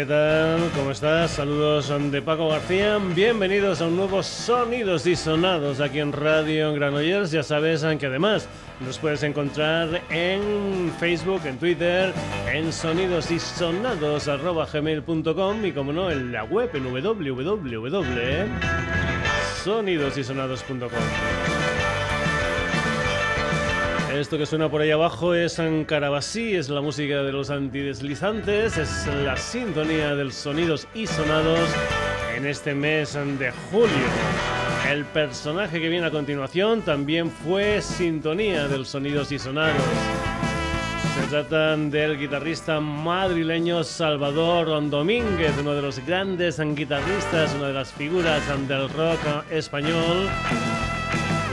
¿Qué tal? ¿Cómo estás? Saludos de Paco García. Bienvenidos a un nuevo Sonidos y Sonados aquí en Radio Granollers. Ya sabes que además nos puedes encontrar en Facebook, en Twitter, en sonidosysonados.gmail.com y como no, en la web en www.sonidosysonados.com. Esto que suena por ahí abajo es Carabasí, es la música de los antideslizantes, es la sintonía de los sonidos y sonados en este mes de julio. El personaje que viene a continuación también fue sintonía de los sonidos y sonados. Se tratan del guitarrista madrileño Salvador Domínguez, uno de los grandes guitarristas, una de las figuras del rock español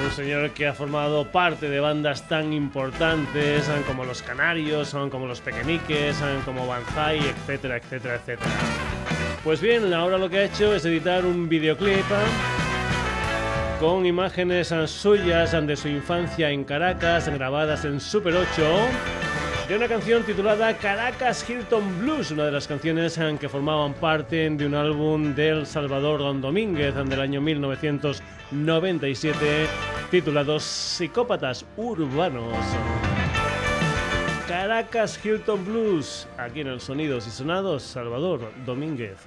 un señor que ha formado parte de bandas tan importantes como Los Canarios, como Los Pequeñiques, como Banzai, etcétera, etcétera, etcétera. Pues bien, ahora lo que ha hecho es editar un videoclip con imágenes suyas de su infancia en Caracas, grabadas en Super 8 de una canción titulada Caracas Hilton Blues, una de las canciones que formaban parte de un álbum del Salvador Don Domínguez del año 1997 titulado Psicópatas Urbanos. Caracas Hilton Blues, aquí en el Sonidos y Sonados, Salvador Domínguez.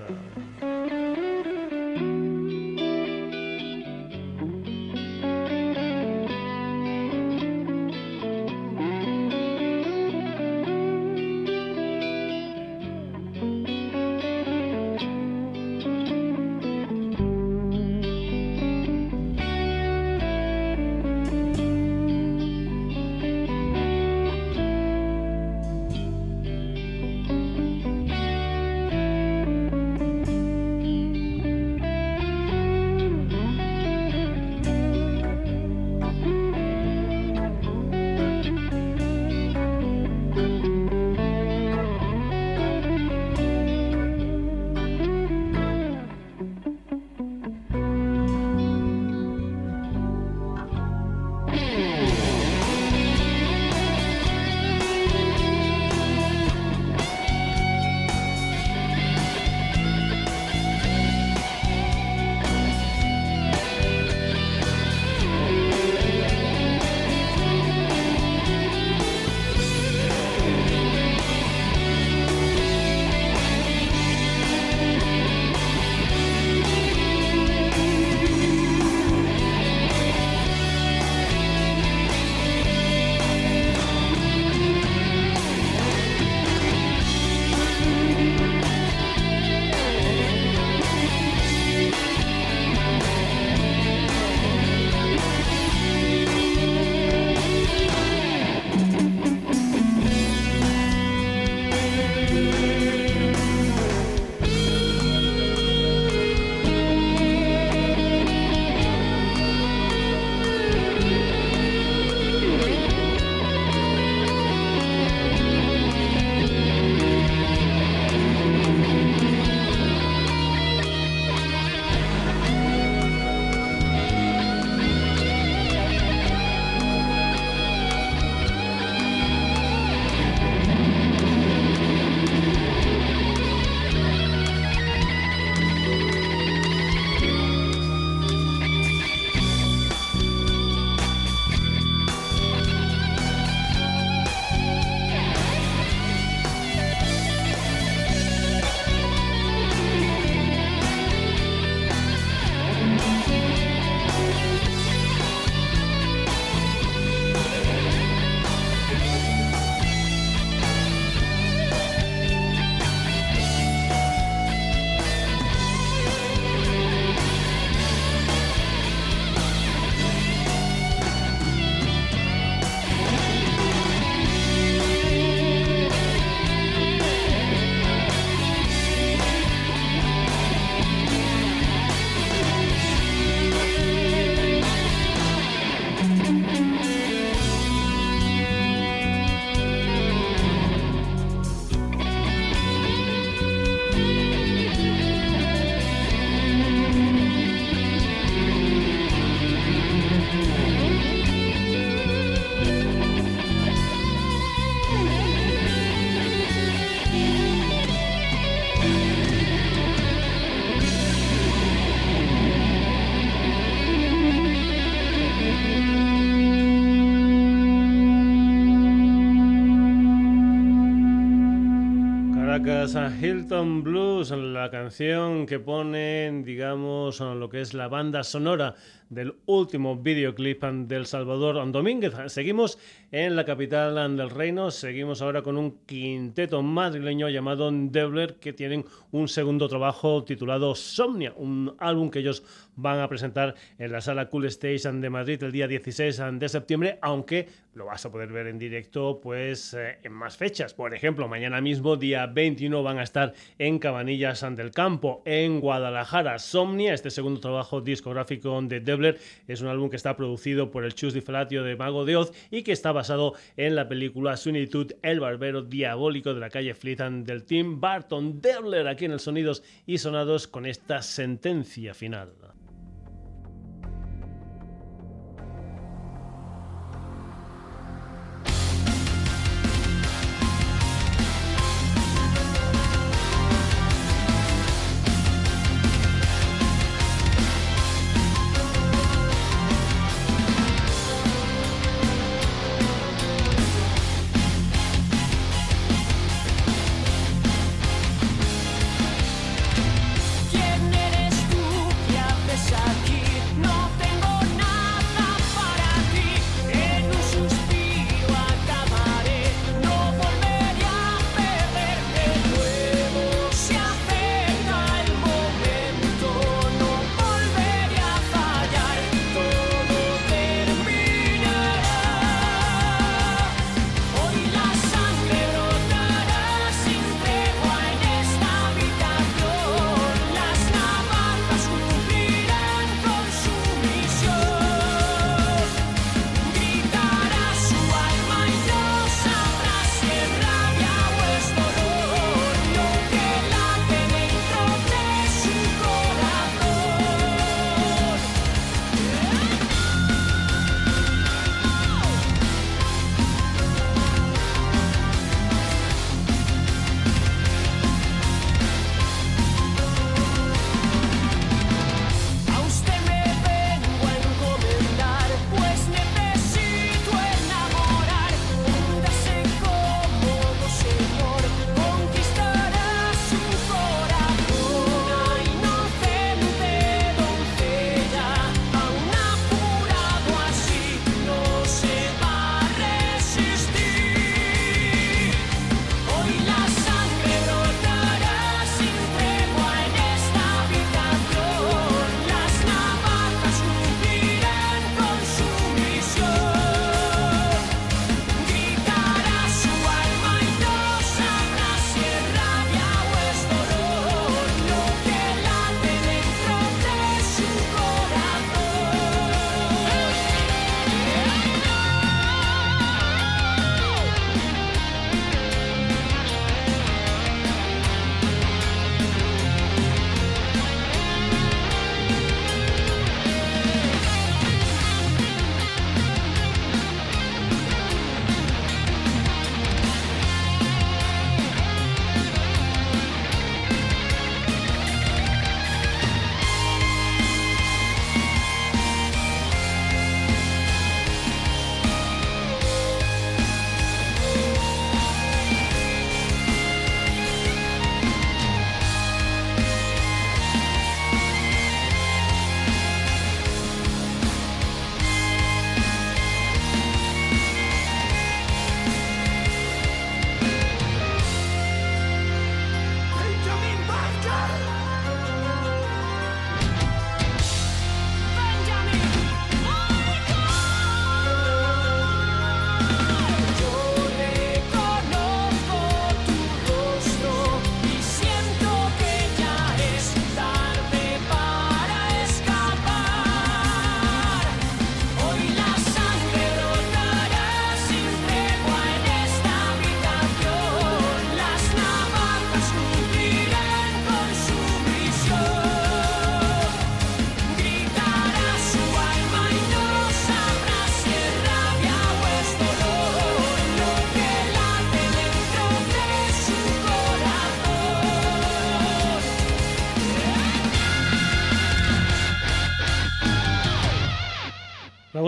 Hilton Blues, la canción que ponen, digamos, lo que es la banda sonora del último videoclip del Salvador Domínguez. Seguimos en la capital del reino, seguimos ahora con un quinteto madrileño llamado Debler que tienen un segundo trabajo titulado Somnia, un álbum que ellos van a presentar en la sala Cool Station de Madrid el día 16 de septiembre, aunque lo vas a poder ver en directo pues eh, en más fechas. Por ejemplo, mañana mismo, día 21, van a estar en Cabanillas del Campo, en Guadalajara. Somnia, este segundo trabajo discográfico de Debler, es un álbum que está producido por el Chus Di Felatio de Mago de Oz y que está basado en la película Sunitud, el barbero diabólico de la calle Flitan del Team Barton Debler, aquí en el Sonidos y Sonados con esta sentencia final.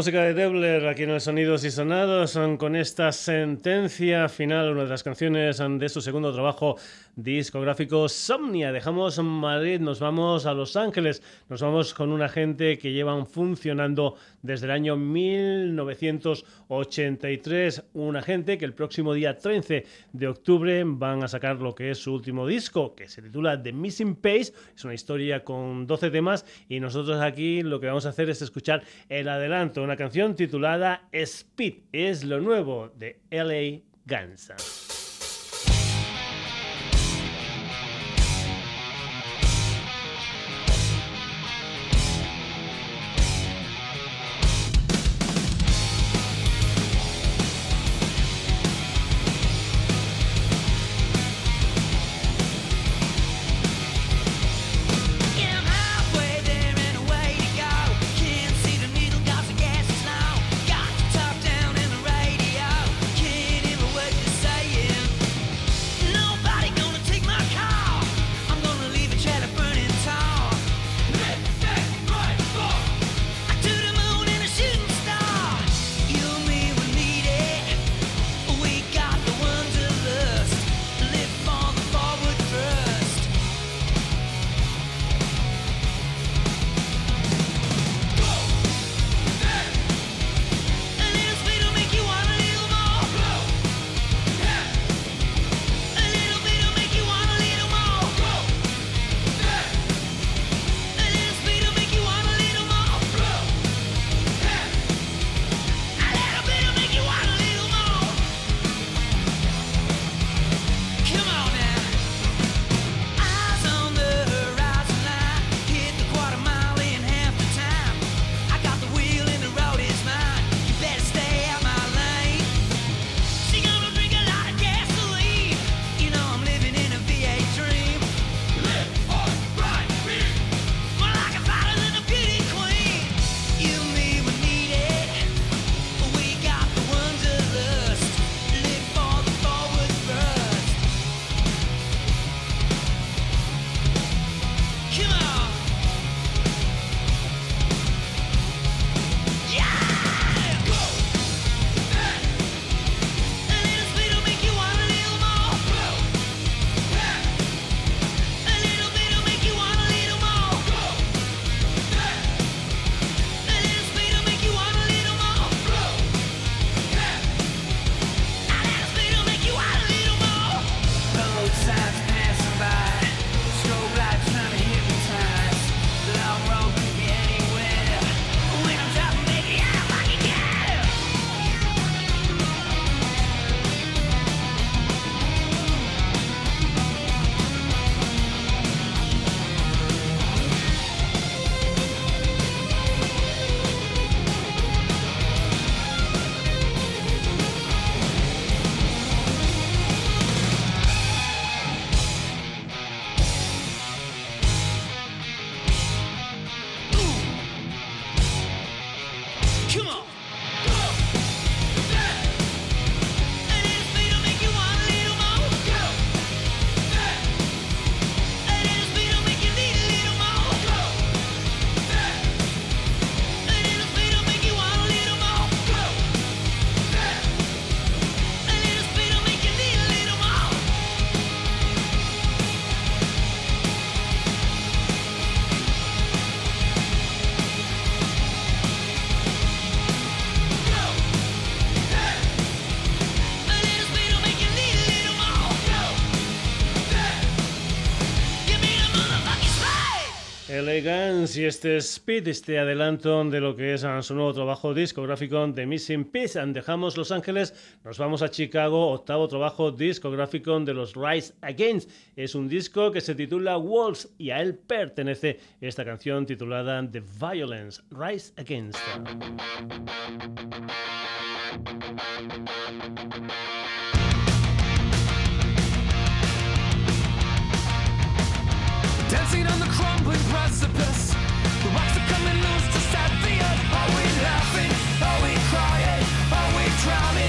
Música de Debler aquí en el Sonidos y Sonados con esta sentencia final, una de las canciones de su segundo trabajo discográfico Somnia. Dejamos Madrid, nos vamos a Los Ángeles, nos vamos con una gente que llevan funcionando desde el año 1983. Una gente que el próximo día 13 de octubre van a sacar lo que es su último disco, que se titula The Missing Pace. Es una historia con 12 temas y nosotros aquí lo que vamos a hacer es escuchar el adelanto una canción titulada Speed. Es lo nuevo de LA Gansa. Y este Speed, este adelanto de lo que es su nuevo trabajo discográfico de Missing Piece. Dejamos Los Ángeles, nos vamos a Chicago, octavo trabajo discográfico de los Rise Against. Es un disco que se titula Wolves y a él pertenece esta canción titulada The Violence, Rise Against. Dancing on the crumbling precipice. The rocks are coming loose to set the earth. Are we laughing? Are we crying? Are we drowning?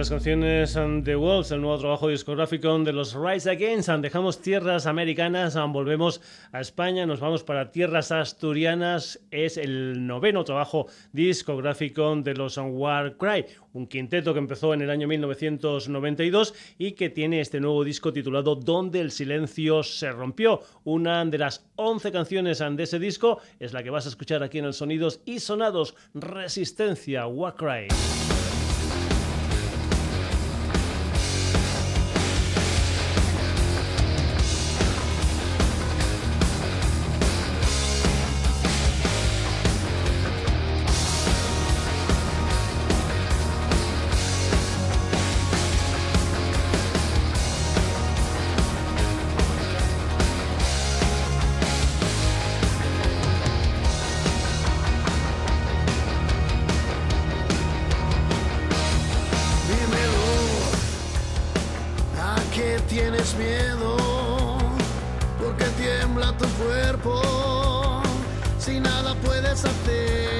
las canciones um, The Wolves, el nuevo trabajo discográfico de los Rise Against. Um, dejamos tierras americanas, um, volvemos a España, nos vamos para tierras asturianas. Es el noveno trabajo discográfico de los Warcry, un quinteto que empezó en el año 1992 y que tiene este nuevo disco titulado Donde el silencio se rompió. Una de las 11 canciones de ese disco es la que vas a escuchar aquí en el Sonidos y Sonados Resistencia Warcry. tienes miedo, porque tiembla tu cuerpo, si nada puedes hacer.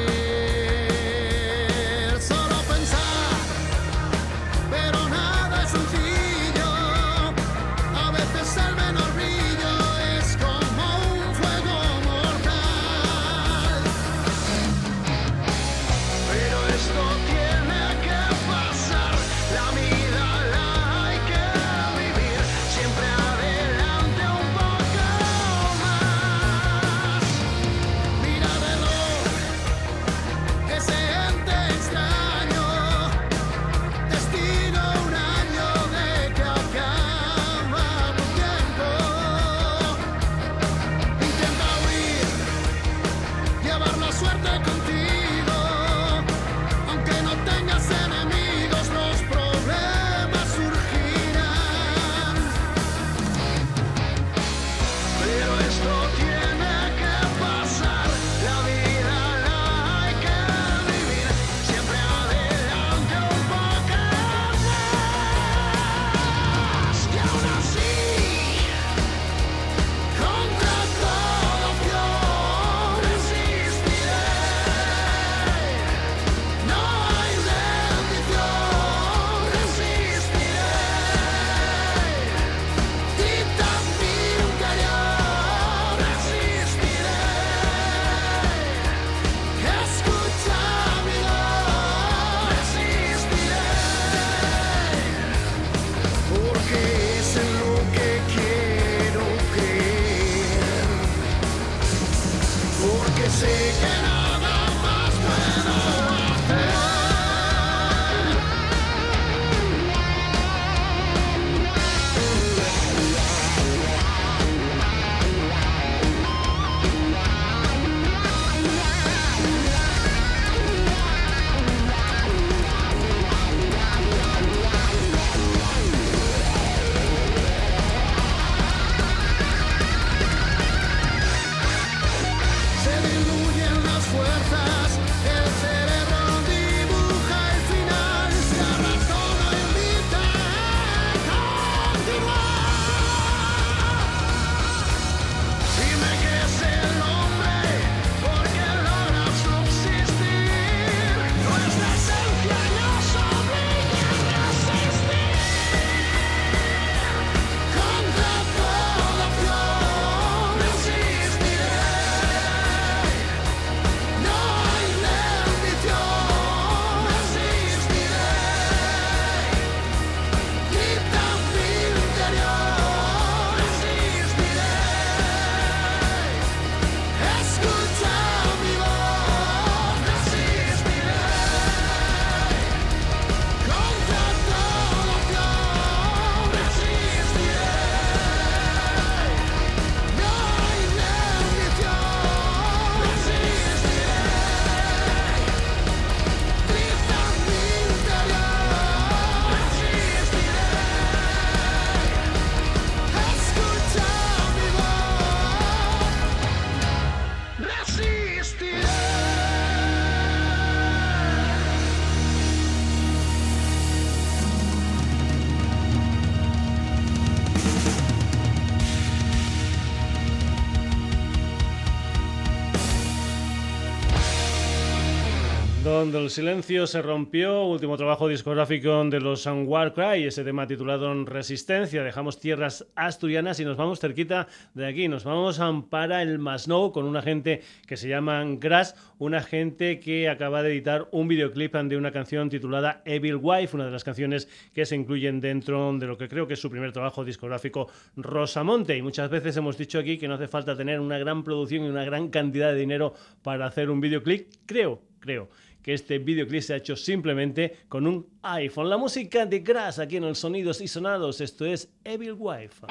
Donde el silencio se rompió, último trabajo discográfico de los Warcry, ese tema titulado Resistencia. Dejamos tierras asturianas y nos vamos cerquita de aquí. Nos vamos a para el Masnou con una gente que se llama Grass, una gente que acaba de editar un videoclip de una canción titulada Evil Wife, una de las canciones que se incluyen dentro de lo que creo que es su primer trabajo discográfico Rosamonte. Y muchas veces hemos dicho aquí que no hace falta tener una gran producción y una gran cantidad de dinero para hacer un videoclip. Creo, creo que este videoclip se ha hecho simplemente con un iPhone. La música de Grass aquí en el Sonidos y Sonados, esto es Evil Wife.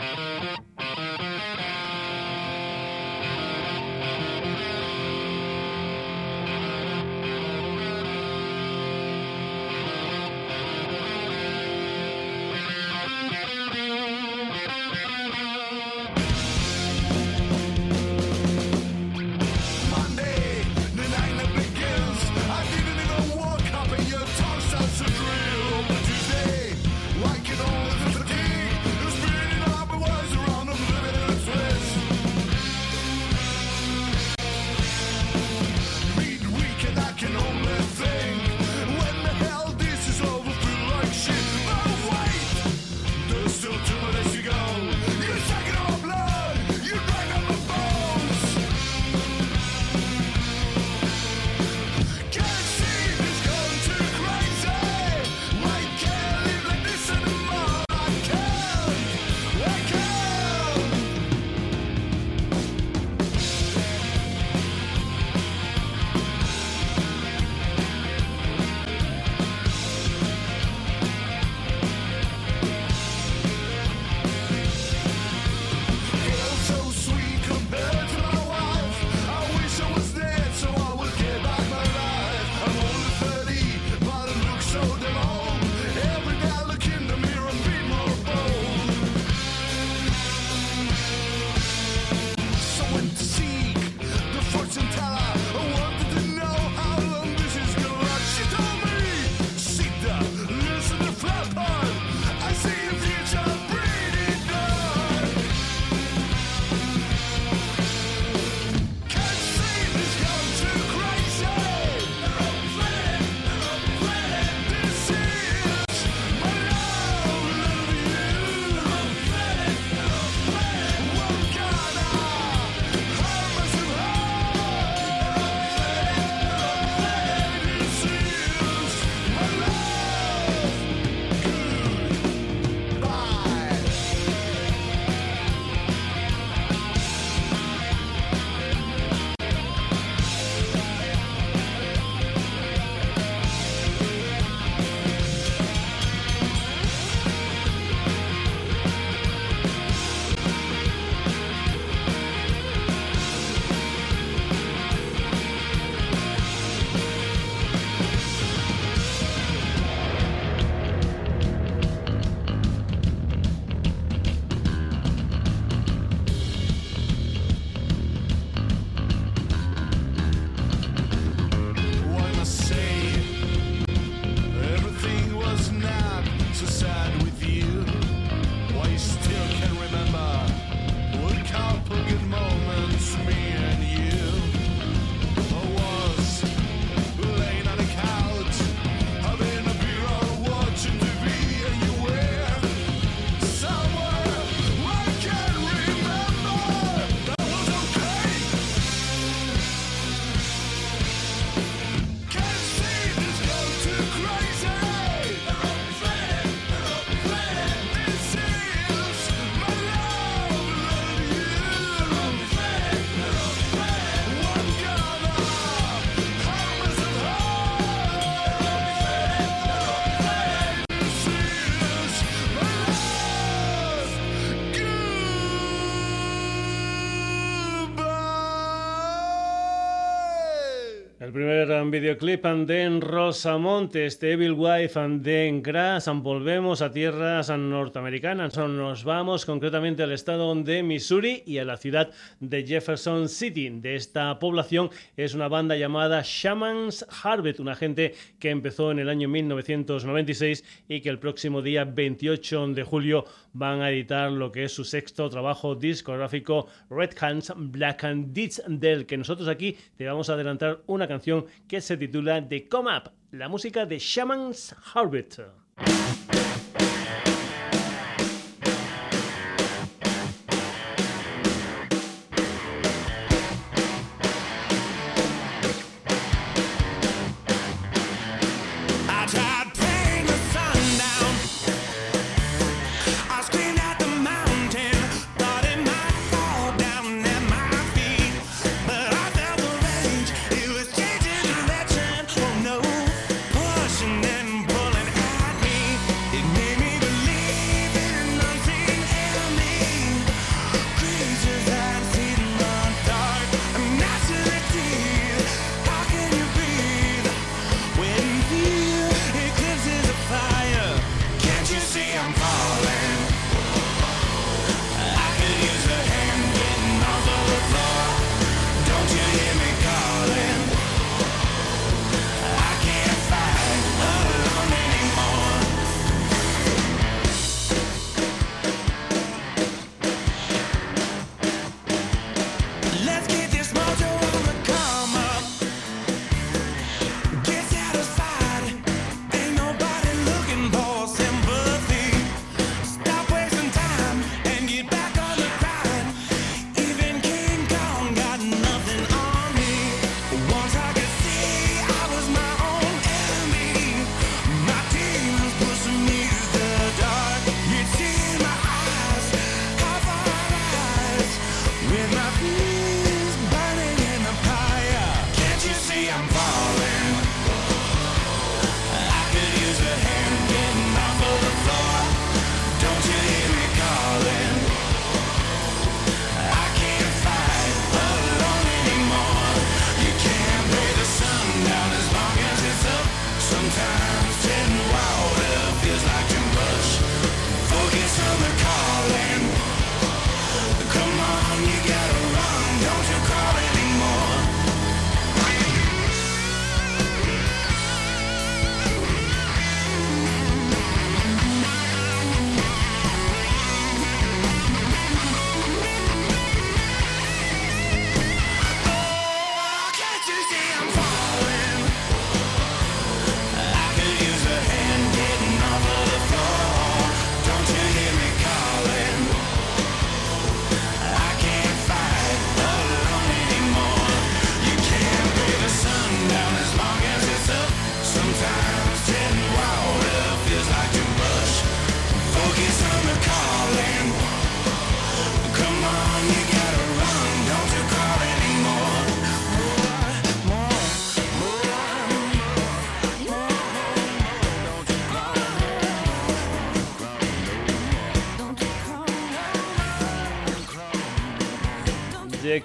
Videoclip de Rosamonte, este Evil Wife um, de Grass. Volvemos a tierras norteamericanas. Nos vamos concretamente al estado de Missouri y a la ciudad de Jefferson City. De esta población es una banda llamada Shamans Harvest, una gente que empezó en el año 1996 y que el próximo día 28 de julio van a editar lo que es su sexto trabajo discográfico Red Hands Black and Deeds, del que nosotros aquí te vamos a adelantar una canción que se titula The Come Up, la música de Shaman's Harvest.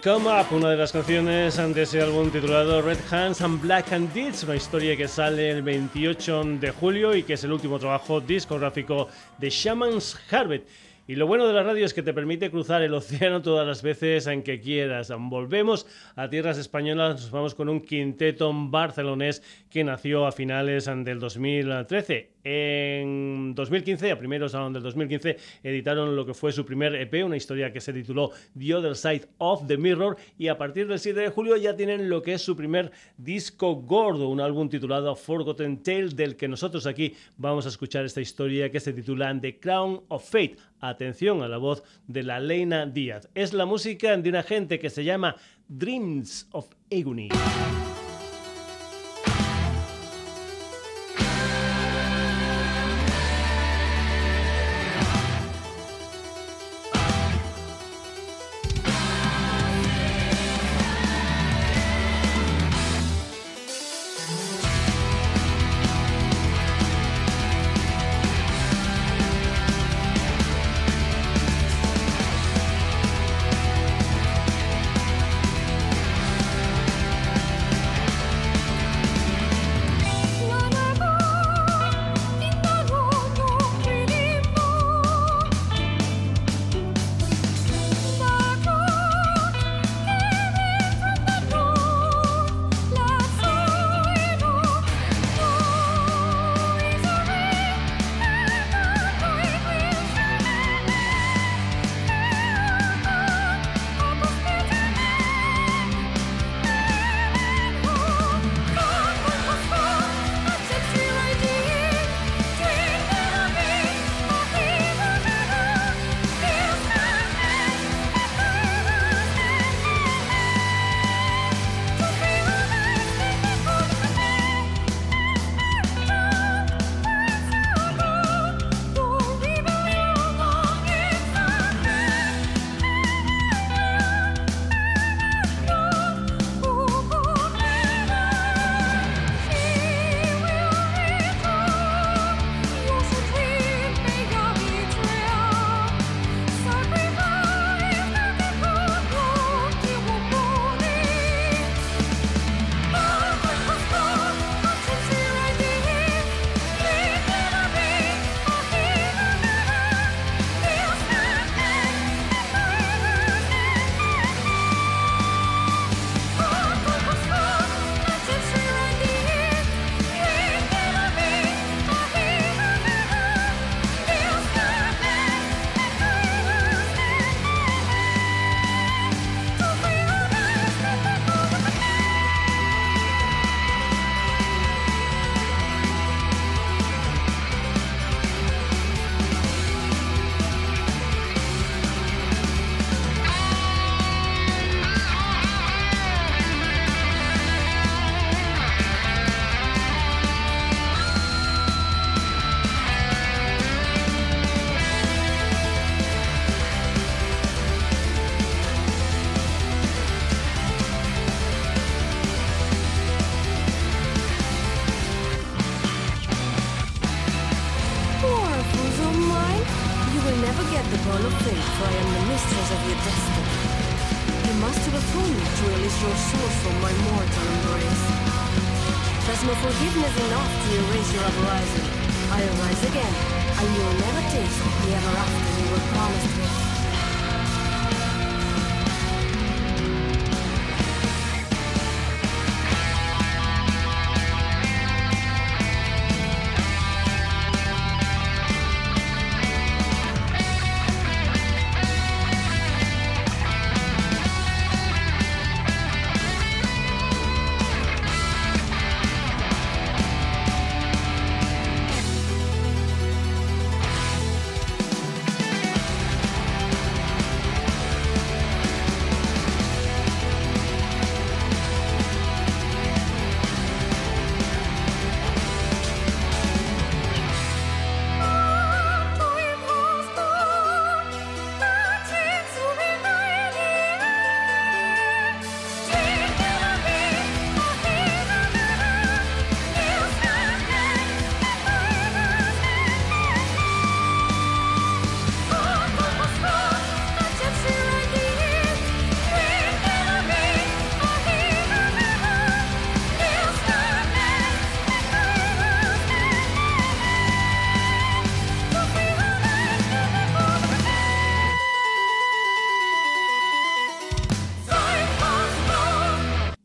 Come Up, una de las canciones de ese álbum titulado Red Hands and Black and Deeds, una historia que sale el 28 de julio y que es el último trabajo discográfico de Shaman's Harvest. Y lo bueno de la radio es que te permite cruzar el océano todas las veces en que quieras. Volvemos a tierras españolas, nos vamos con un quinteto barcelonés que nació a finales del 2013. En 2015, a primeros del 2015, editaron lo que fue su primer EP, una historia que se tituló The Other Side of the Mirror, y a partir del 7 de julio ya tienen lo que es su primer disco gordo, un álbum titulado Forgotten Tale, del que nosotros aquí vamos a escuchar esta historia que se titula The Crown of Fate. Atención a la voz de la Leina Díaz. Es la música de una gente que se llama Dreams of Agony.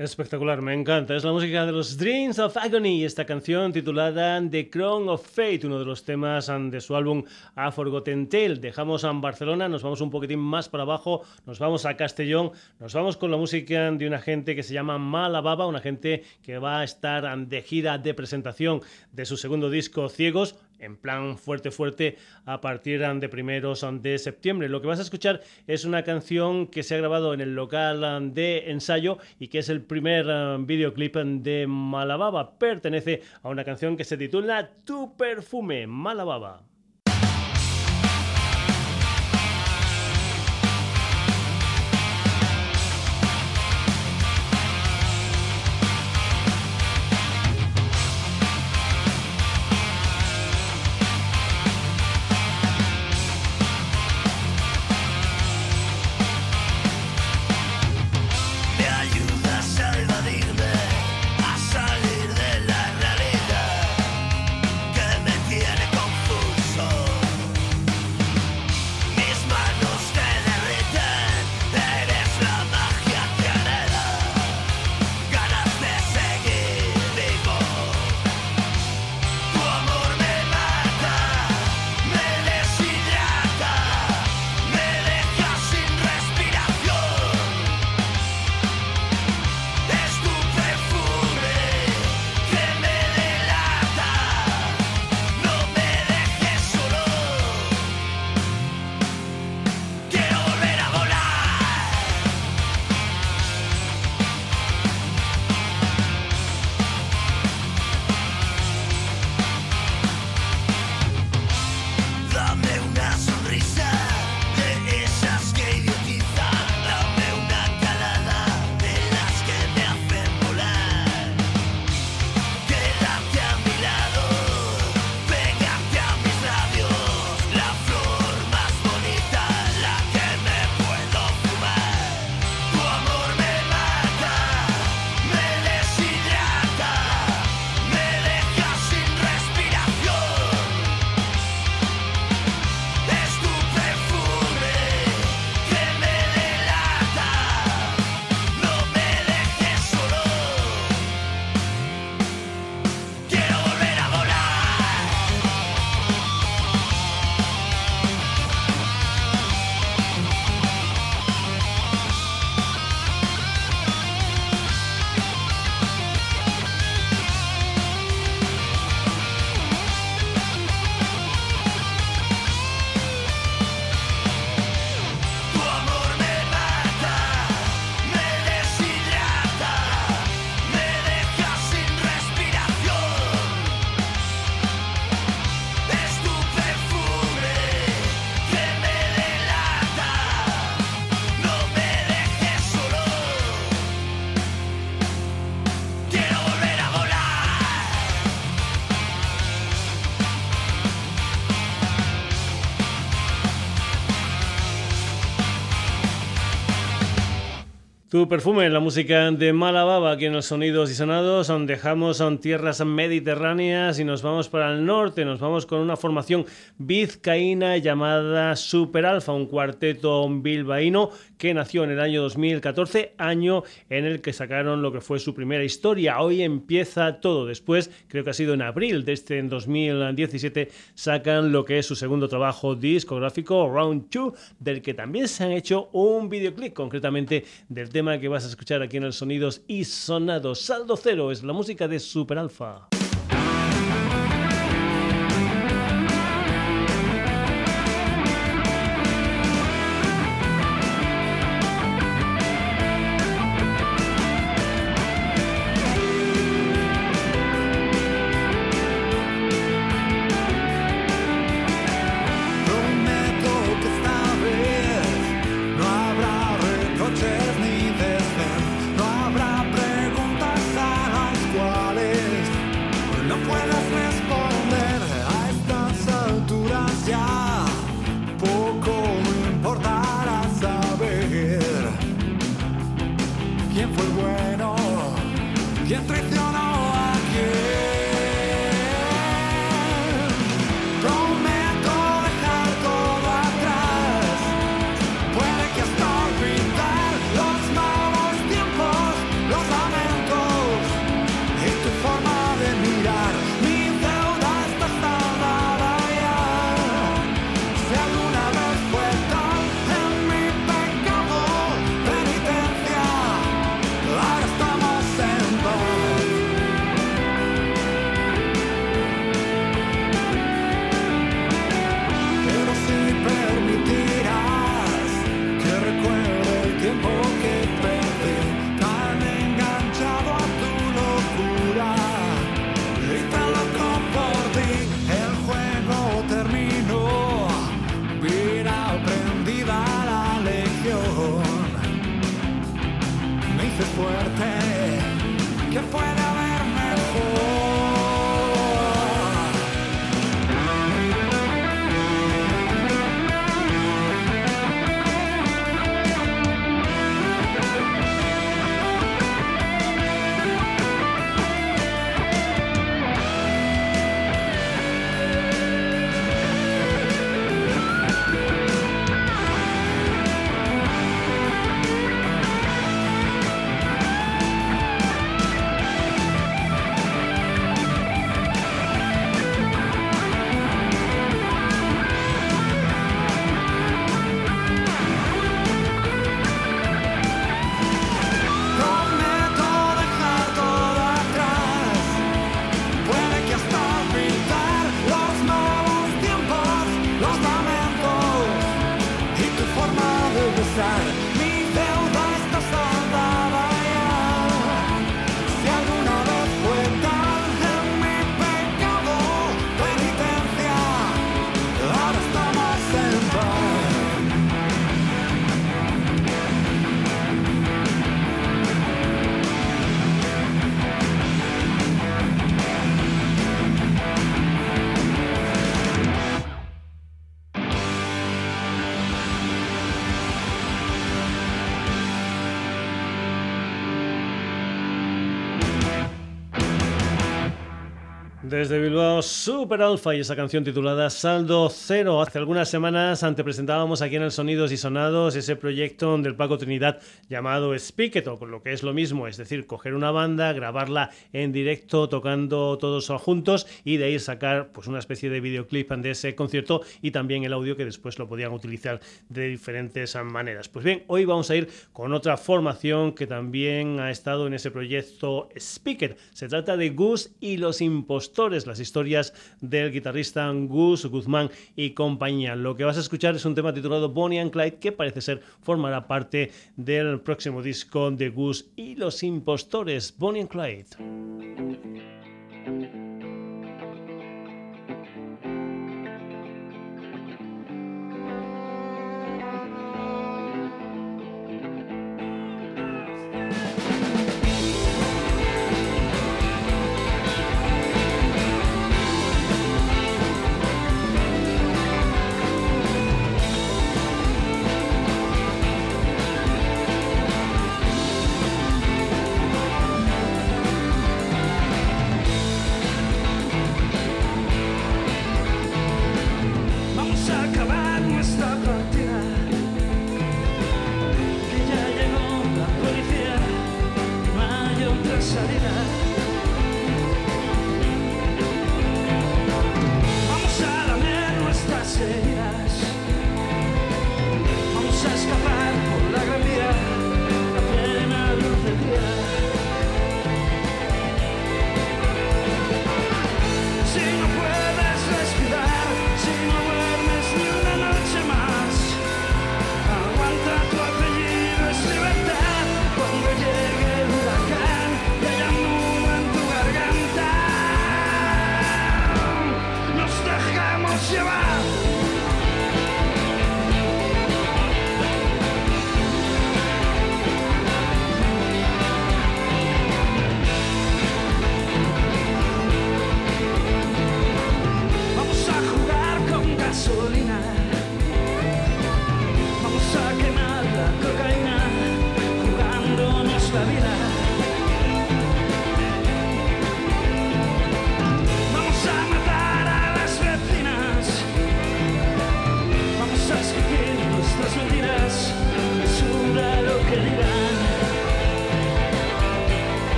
Espectacular, me encanta. Es la música de los Dreams of Agony, esta canción titulada The Crown of Fate, uno de los temas de su álbum A Forgotten Tale. Dejamos a Barcelona, nos vamos un poquitín más para abajo, nos vamos a Castellón, nos vamos con la música de una gente que se llama Malababa, una gente que va a estar de gira de presentación de su segundo disco Ciegos, en plan fuerte, fuerte a partir de primeros de septiembre. Lo que vas a escuchar es una canción que se ha grabado en el local de ensayo y que es el primer eh, videoclip de Malababa. Pertenece a una canción que se titula Tu perfume, Malababa. Tu perfume, la música de Malababa, aquí en los sonidos y sonados, dejamos son tierras mediterráneas y nos vamos para el norte, nos vamos con una formación vizcaína llamada Super Alfa, un cuarteto bilbaíno que nació en el año 2014, año en el que sacaron lo que fue su primera historia. Hoy empieza todo, después, creo que ha sido en abril de este en 2017, sacan lo que es su segundo trabajo discográfico, Round 2, del que también se han hecho un videoclip, concretamente del tema que vas a escuchar aquí en el Sonidos y Sonados. Saldo Cero es la música de Super Alpha. Super Alfa y esa canción titulada Saldo Cero. Hace algunas semanas ante presentábamos aquí en el Sonidos y Sonados ese proyecto del Paco Trinidad llamado Speak It, o lo que es lo mismo, es decir, coger una banda, grabarla en directo, tocando todos juntos y de ahí sacar pues una especie de videoclip de ese concierto y también el audio que después lo podían utilizar de diferentes maneras. Pues bien, hoy vamos a ir con otra formación que también ha estado en ese proyecto Speaker. Se trata de Gus y los impostores, las historias del guitarrista Gus Guzmán y compañía. Lo que vas a escuchar es un tema titulado Bonnie and Clyde que parece ser formará parte del próximo disco de Gus y los impostores, Bonnie and Clyde.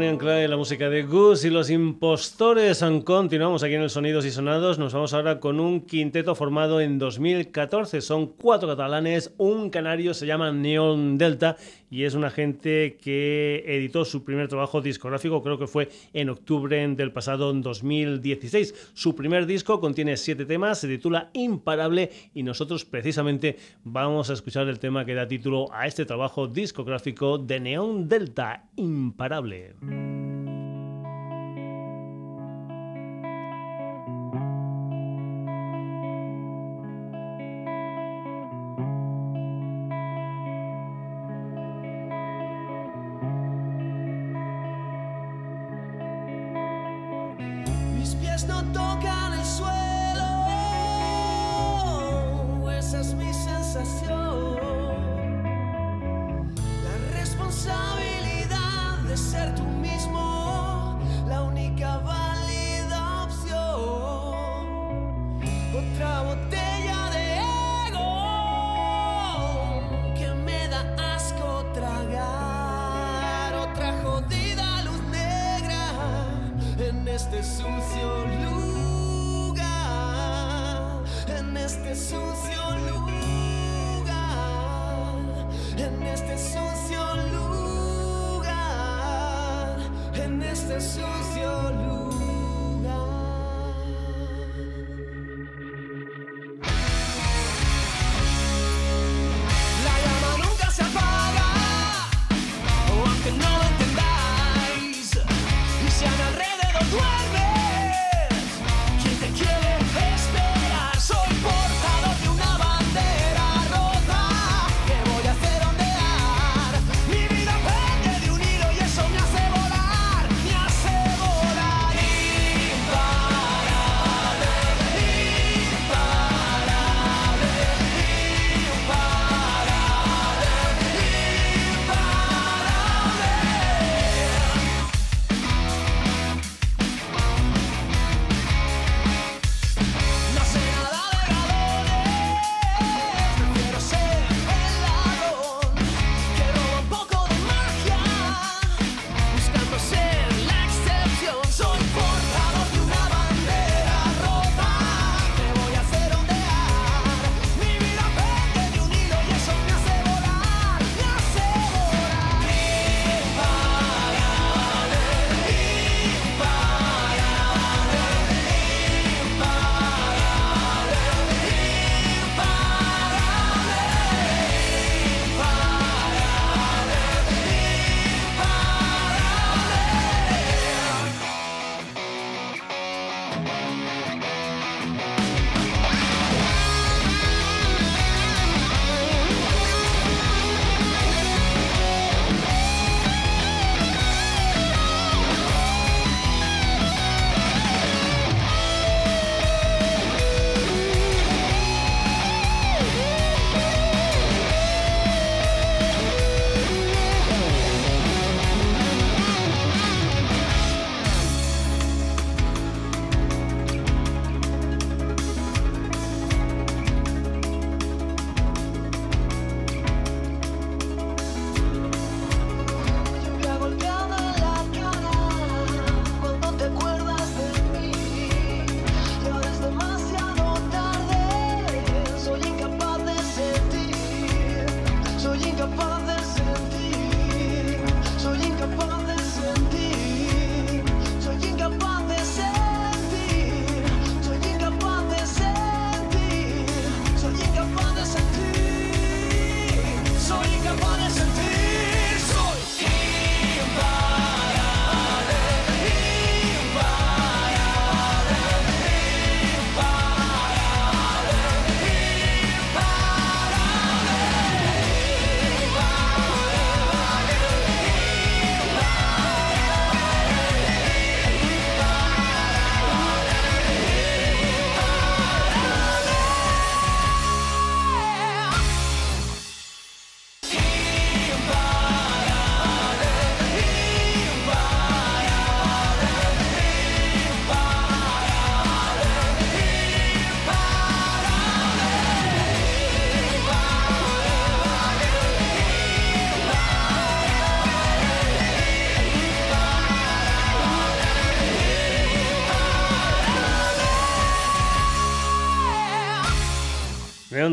Bonnie Clyde, la música de Goose y los impostores. Continuamos aquí en el Sonidos y Sonados. Nos vamos ahora con un quinteto formado en 2014. Son cuatro catalanes, un canario, se llama Neon Delta y es una gente que editó su primer trabajo discográfico, creo que fue en octubre del pasado 2016. Su primer disco contiene siete temas, se titula Imparable y nosotros precisamente vamos a escuchar el tema que da título a este trabajo discográfico de Neon Delta, Imparable. Spiesz no toga en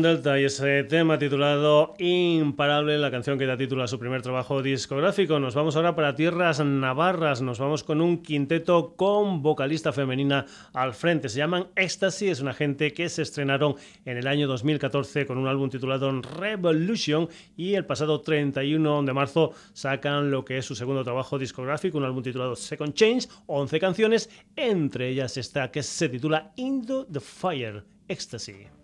Delta y ese tema titulado Imparable, la canción que da título a su primer trabajo discográfico. Nos vamos ahora para tierras navarras, nos vamos con un quinteto con vocalista femenina al frente. Se llaman Ecstasy, es una gente que se estrenaron en el año 2014 con un álbum titulado Revolution y el pasado 31 de marzo sacan lo que es su segundo trabajo discográfico, un álbum titulado Second Change, 11 canciones, entre ellas esta que se titula Into the Fire, Ecstasy.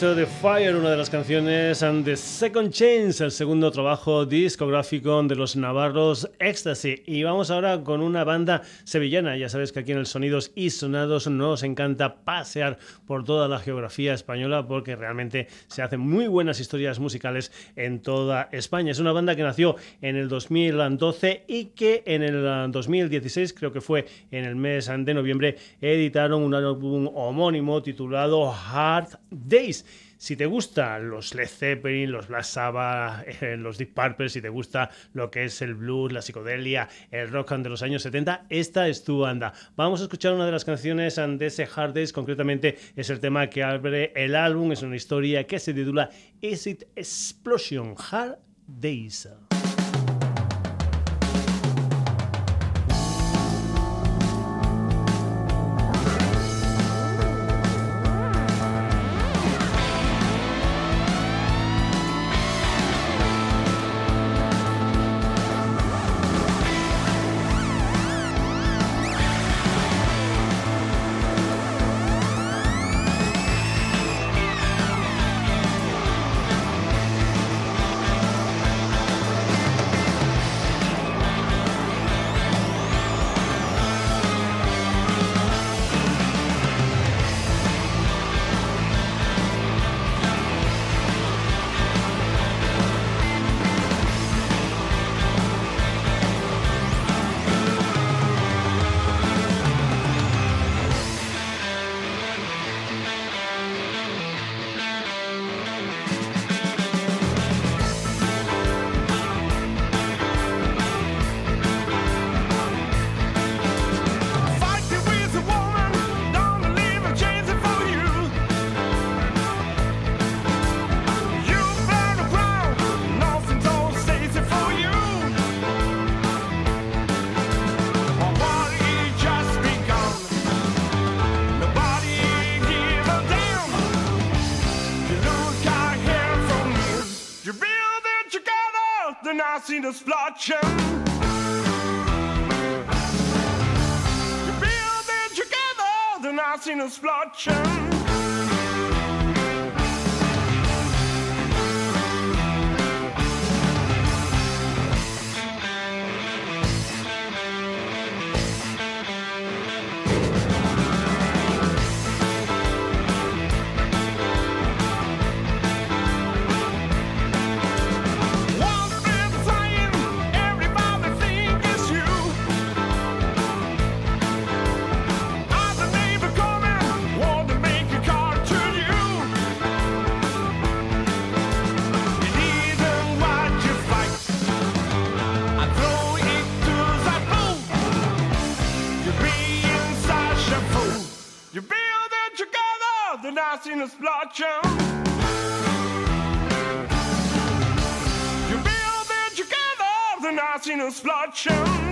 Into the Fire, una de las canciones and The Second Chance, el segundo trabajo discográfico de los navarros Ecstasy. Y vamos ahora con una banda sevillana. Ya sabes que aquí en el Sonidos y Sonados nos encanta pasear por toda la geografía española porque realmente se hacen muy buenas historias musicales en toda España. Es una banda que nació en el 2012 y que en el 2016, creo que fue en el mes de noviembre, editaron un álbum homónimo titulado Hard Days. Si te gusta los Led Zeppelin, los Black Sabbath, eh, los Deep Purple, si te gusta lo que es el blues, la psicodelia, el rock de los años 70, esta es tu banda. Vamos a escuchar una de las canciones de ese Hard Days, concretamente es el tema que abre el álbum, es una historia que se titula Is It Explosion Hard Days. Splotching. You build it together, then I seen a splotching. Together, then I seen a splotching. You build it together, then I seen a splotching.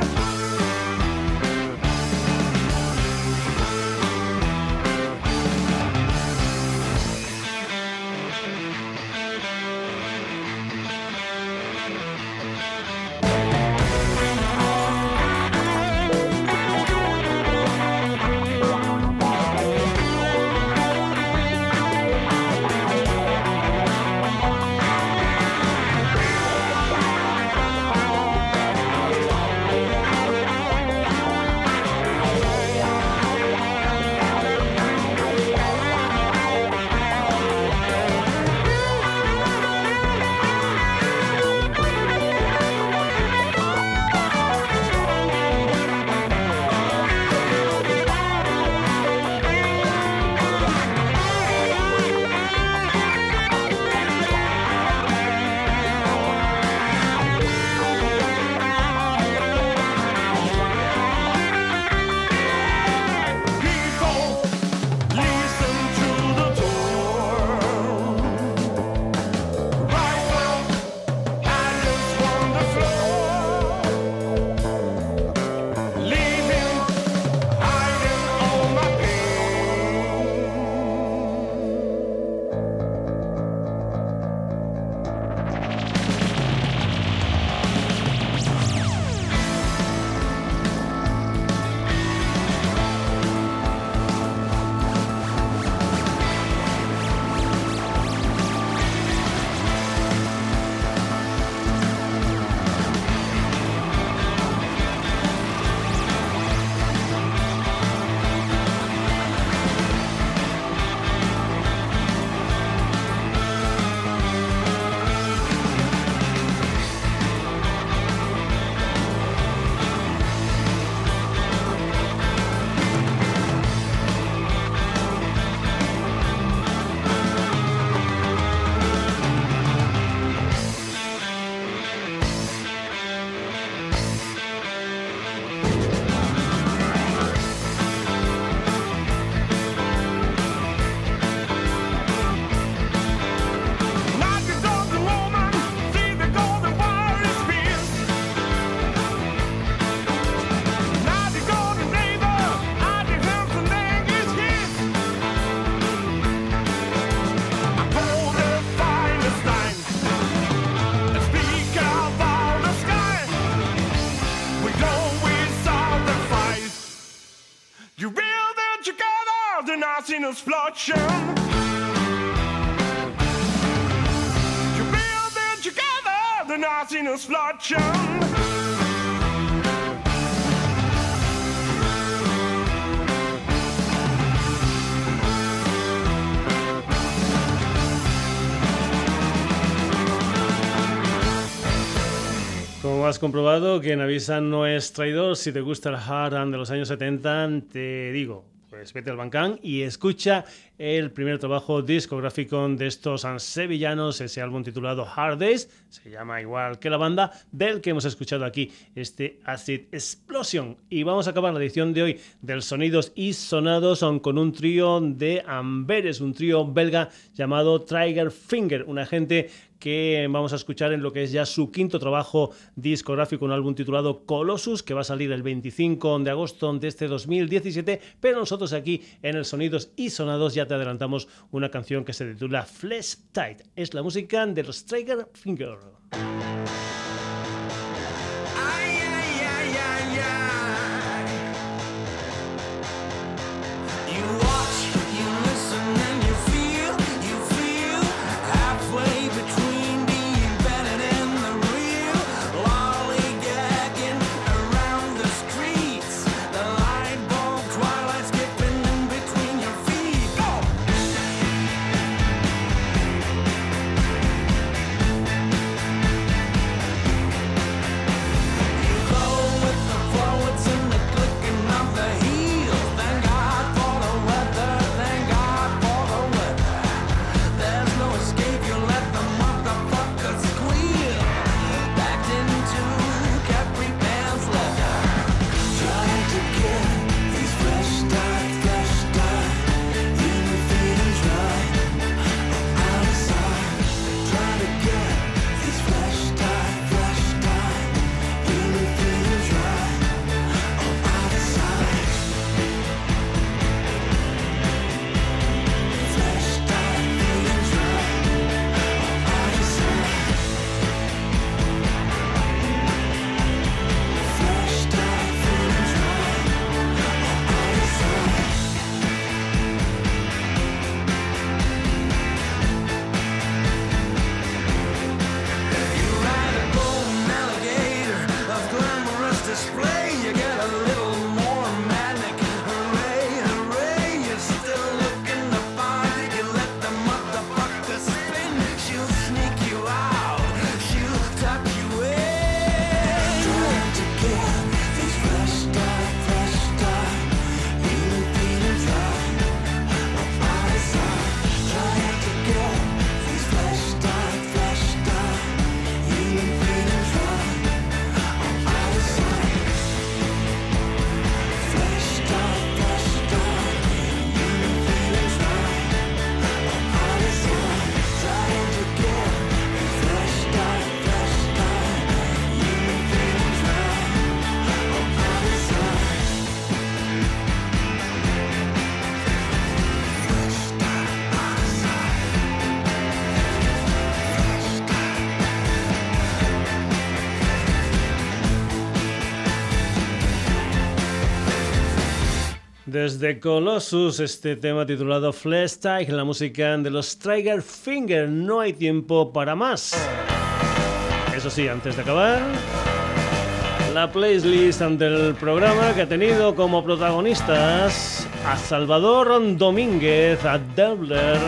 Como has comprobado, quien avisa no es traidor. Si te gusta el hard de los años 70, te digo, pues vete al Bancán y escucha el primer trabajo discográfico de estos sevillanos, ese álbum titulado Hard Days, se llama igual que la banda, del que hemos escuchado aquí, este Acid Explosion. Y vamos a acabar la edición de hoy del Sonidos y Sonados con un trío de Amberes, un trío belga llamado Trigger Finger, una gente que vamos a escuchar en lo que es ya su quinto trabajo discográfico, un álbum titulado Colossus, que va a salir el 25 de agosto de este 2017, pero nosotros aquí en el Sonidos y Sonados ya te adelantamos una canción que se titula Flesh Tight. Es la música de los Trigger Finger. Desde Colossus, este tema titulado Flesh Tight, la música de los Trigger Finger. No hay tiempo para más. Eso sí, antes de acabar, la playlist del programa que ha tenido como protagonistas a Salvador Domínguez, a Delbler,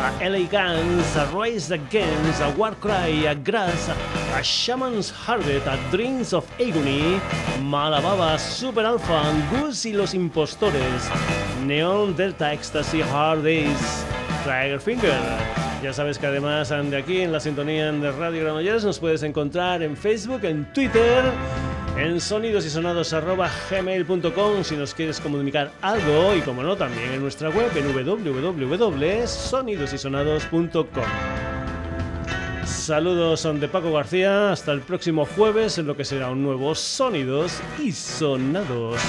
a LA Guns, a Rise Against, a Warcry, a Grass, a Shaman's Harvest, a Dreams of Agony, Malababa, Super Alpha, Goose y los Impostores, Neon Delta Ecstasy, Hard Days, Trigger Finger. Ya sabes que además de aquí en la sintonía de Radio Granollers nos puedes encontrar en Facebook, en Twitter, en sonidosysonados.gmail.com si nos quieres comunicar algo y como no también en nuestra web en www.sonidosysonados.com. Saludos son de Paco García, hasta el próximo jueves en lo que será un nuevo Sonidos y Sonados.